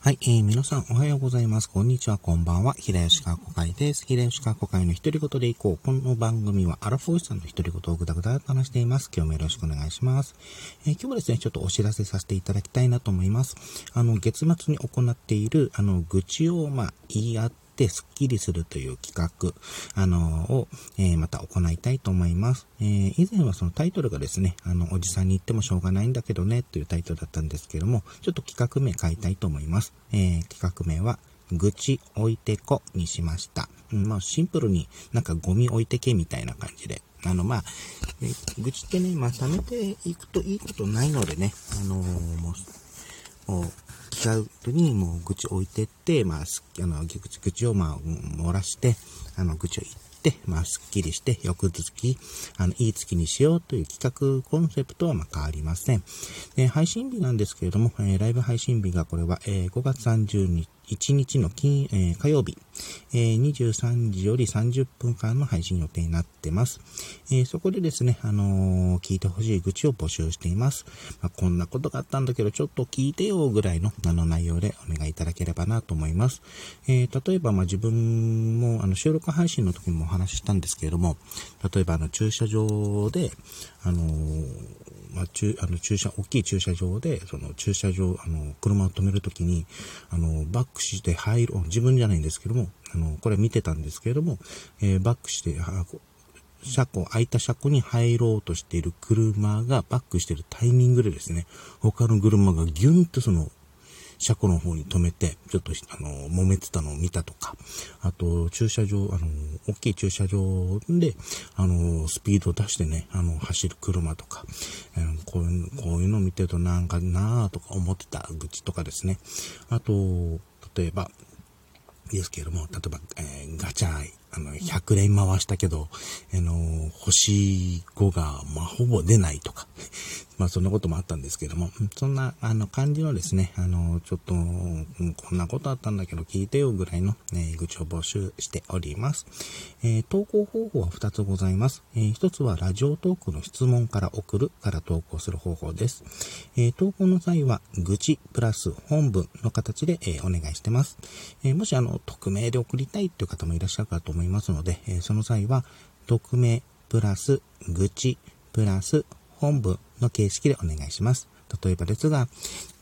はい、えー、皆さんおはようございます。こんにちは、こんばんは。平吉川子会です。平吉川子会の一人ごとでいこう。この番組はアラフォーさんの一人ごとをぐだぐだと話しています。今日もよろしくお願いします。えー、今日はですね、ちょっとお知らせさせていただきたいなと思います。あの、月末に行っている、あの、愚痴を、まあ、言い合って、てスッキリするという企画、あのー、を、えー、また行いたいと思います。えー、以前はそのタイトルがですね、あの、おじさんに言ってもしょうがないんだけどね、というタイトルだったんですけども、ちょっと企画名変えたいと思います。え企画名は、愚痴置いてこにしました。うん、まあ、シンプルになんかゴミ置いてけみたいな感じで。あの、まあ、愚痴ってね、まあ、溜めていくといいことないのでね、あのー、もう、もう気軽にもう愚痴置いてって、まあ、あの、愚痴、愚痴をまあ、漏らして、あの、愚痴を言って、まあ、すっきりして、翌月、あの、いい月にしようという企画、コンセプトはまあ変わりません。で、配信日なんですけれども、えー、ライブ配信日がこれは、えー、5月30日、1日の金、えー、火曜日、えー、23時より30分間の配信予定になってます。えー、そこでですね、あの聞いてほしい愚痴を募集しています。まあ、こんなことがあったんだけど、ちょっと聞いてよぐらいのあの内容でお願いいただければなと思います。え例えば、ま、自分もあの収録配信の時もお話ししたんですけれども、例えばあの駐車場で、あのまあ、駐あの駐車、大きい駐車場で、その駐車場、あの、車を止めるときに、あの、バックして入る、自分じゃないんですけども、あの、これ見てたんですけれども、えー、バックして、車庫、空いた車庫に入ろうとしている車がバックしているタイミングでですね、他の車がギュンとその車庫の方に止めて、ちょっと、あの、揉めてたのを見たとか、あと、駐車場、あの、大きい駐車場で、あの、スピードを出してね、あの、走る車とか、えー、こういう、こういうのを見てるとなんかなぁとか思ってた愚痴とかですね。あと、例えば、ですけれども、例えば、えー、ガチャ、あの、100連回したけど、あの、星5が、まあ、ほぼ出ないとか、まあそんなこともあったんですけども、そんなあの感じのですね、あの、ちょっと、こんなことあったんだけど聞いてよぐらいの、え、愚痴を募集しております。えー、投稿方法は2つございます。えー、1つはラジオトークの質問から送るから投稿する方法です。え投稿の際は、愚痴プラス本文の形で、えお願いしてます。えもしあの、匿名で送りたいという方もいらっしゃるかと思いますので、えその際は、匿名プラス愚痴プラス本部の形式でお願いします。例えばですが、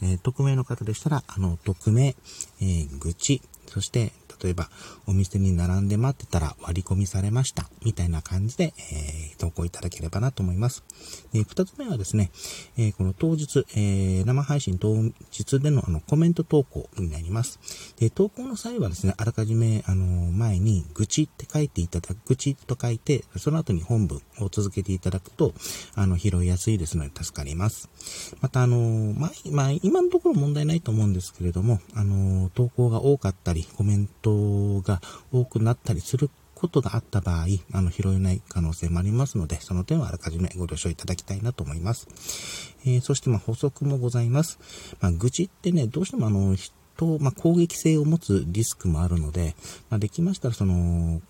えー、匿名の方でしたら、あの、匿名、えー、愚痴、そして、例えば、お店に並んで待ってたら割り込みされました。みたいな感じで、えー、投稿いただければなと思います。で、二つ目はですね、えー、この当日、えー、生配信当日でのあのコメント投稿になります。で、投稿の際はですね、あらかじめ、あの前に愚痴って書いていただく、愚痴と書いて、その後に本文を続けていただくと、あの、拾いやすいですので助かります。また、あのまあ、まあ、今のところ問題ないと思うんですけれども、あの投稿が多かったり、コメントが多くなったりすることがあった場合、あの、拾えない可能性もありますので、その点はあらかじめご了承いただきたいなと思います。えー、そして、ま補足もございます。まあ、愚痴ってね、どうしてもあの、と、まあ、攻撃性を持つリスクもあるので、まあ、できましたら、その、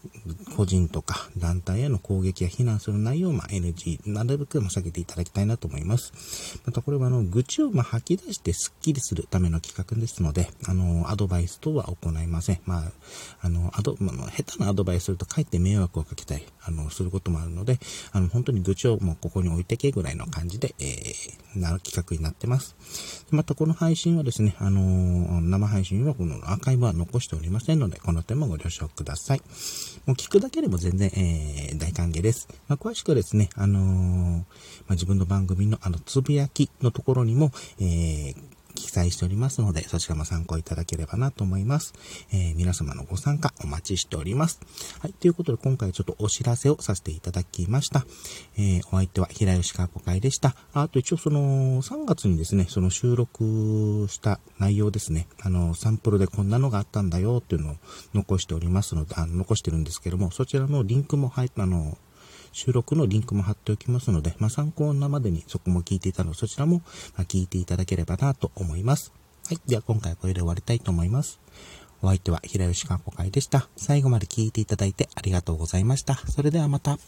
個人とか団体への攻撃や非難する内容を、まあ、NG、なるべく避けていただきたいなと思います。また、これは、あの、愚痴を、ま吐き出してスッキリするための企画ですので、あの、アドバイス等は行いません。まあ、あの、アド、まあ、下手なアドバイスすると、かえって迷惑をかけたり、あの、することもあるので、あの、本当に愚痴をもうここに置いてけぐらいの感じで、えー、なる企画になってます。また、この配信はですね、あの生配信はこのアーカイブは残しておりませんので、この点もご了承ください。もう聞くだけでも全然、えー、大歓迎です。まあ、詳しくはですね、あのー、まあ、自分の番組のあの、つぶやきのところにも、えー、記載しておりますので、そちらも参考いただければなと思います。えー、皆様のご参加お待ちしております。はい、ということで今回ちょっとお知らせをさせていただきました。えー、お相手は平吉川子会でした。あと一応その3月にですね、その収録した内容ですね、あの、サンプルでこんなのがあったんだよっていうのを残しておりますので、あの残してるんですけども、そちらのリンクも入っあの、収録のリンクも貼っておきますので、まあ、参考なまでにそこも聞いていたので、そちらも、ま聞いていただければなと思います。はい。では今回はこれで終わりたいと思います。お相手は平吉川子会でした。最後まで聞いていただいてありがとうございました。それではまた。